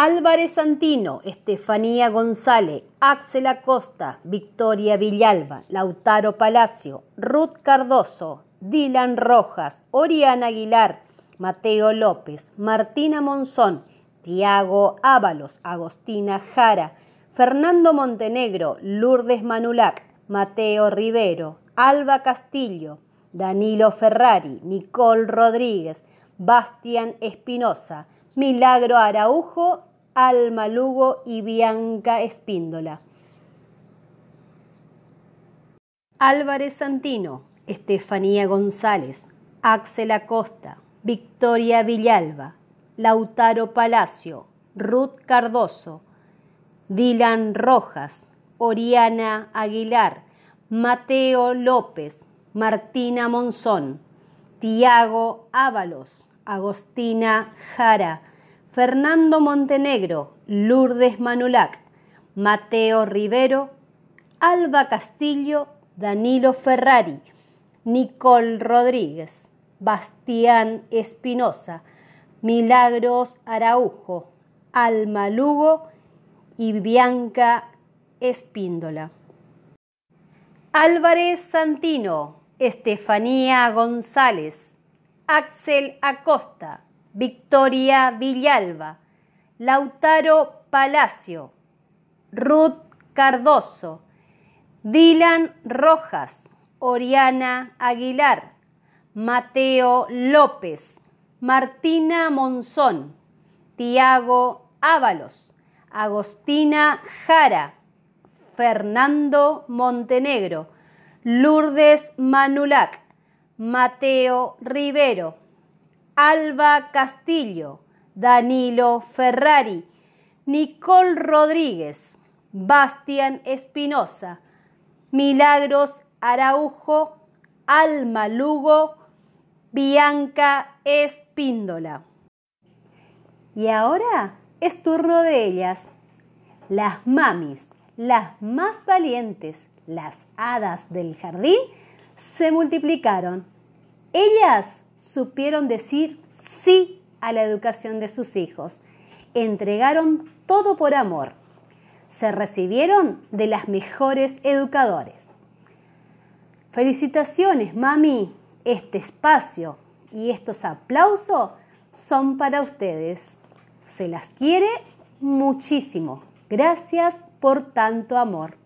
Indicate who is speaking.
Speaker 1: Álvarez Santino, Estefanía González, Axel Acosta, Victoria Villalba, Lautaro Palacio, Ruth Cardoso, Dylan Rojas, Oriana Aguilar, Mateo López, Martina Monzón, Tiago Ábalos, Agostina Jara, Fernando Montenegro, Lourdes Manulac, Mateo Rivero, Alba Castillo, Danilo Ferrari, Nicole Rodríguez, Bastian Espinosa, Milagro Araujo, Alma Lugo y Bianca Espíndola. Álvarez Santino, Estefanía González, Axel Acosta, Victoria Villalba, Lautaro Palacio, Ruth Cardoso, Dylan Rojas, Oriana Aguilar, Mateo López, Martina Monzón, Tiago Ábalos, Agostina Jara, Fernando Montenegro, Lourdes Manulac, Mateo Rivero, Alba Castillo, Danilo Ferrari, Nicole Rodríguez, Bastián Espinosa, Milagros Araujo, Alma Lugo y Bianca Espíndola. Álvarez Santino, Estefanía González, Axel Acosta, Victoria Villalba, Lautaro Palacio, Ruth Cardoso, Dylan Rojas, Oriana Aguilar, Mateo López, Martina Monzón, Tiago Ábalos, Agostina Jara, Fernando Montenegro, Lourdes Manulac, Mateo Rivero, Alba Castillo, Danilo Ferrari, Nicole Rodríguez, Bastian Espinosa, Milagros Araujo, Alma Lugo, Bianca Espíndola. Y ahora es turno de ellas, las mamis las más valientes, las hadas del jardín, se multiplicaron. Ellas supieron decir sí a la educación de sus hijos. Entregaron todo por amor. Se recibieron de las mejores educadores. Felicitaciones, mami. Este espacio y estos aplausos son para ustedes. Se las quiere muchísimo. Gracias por tanto amor.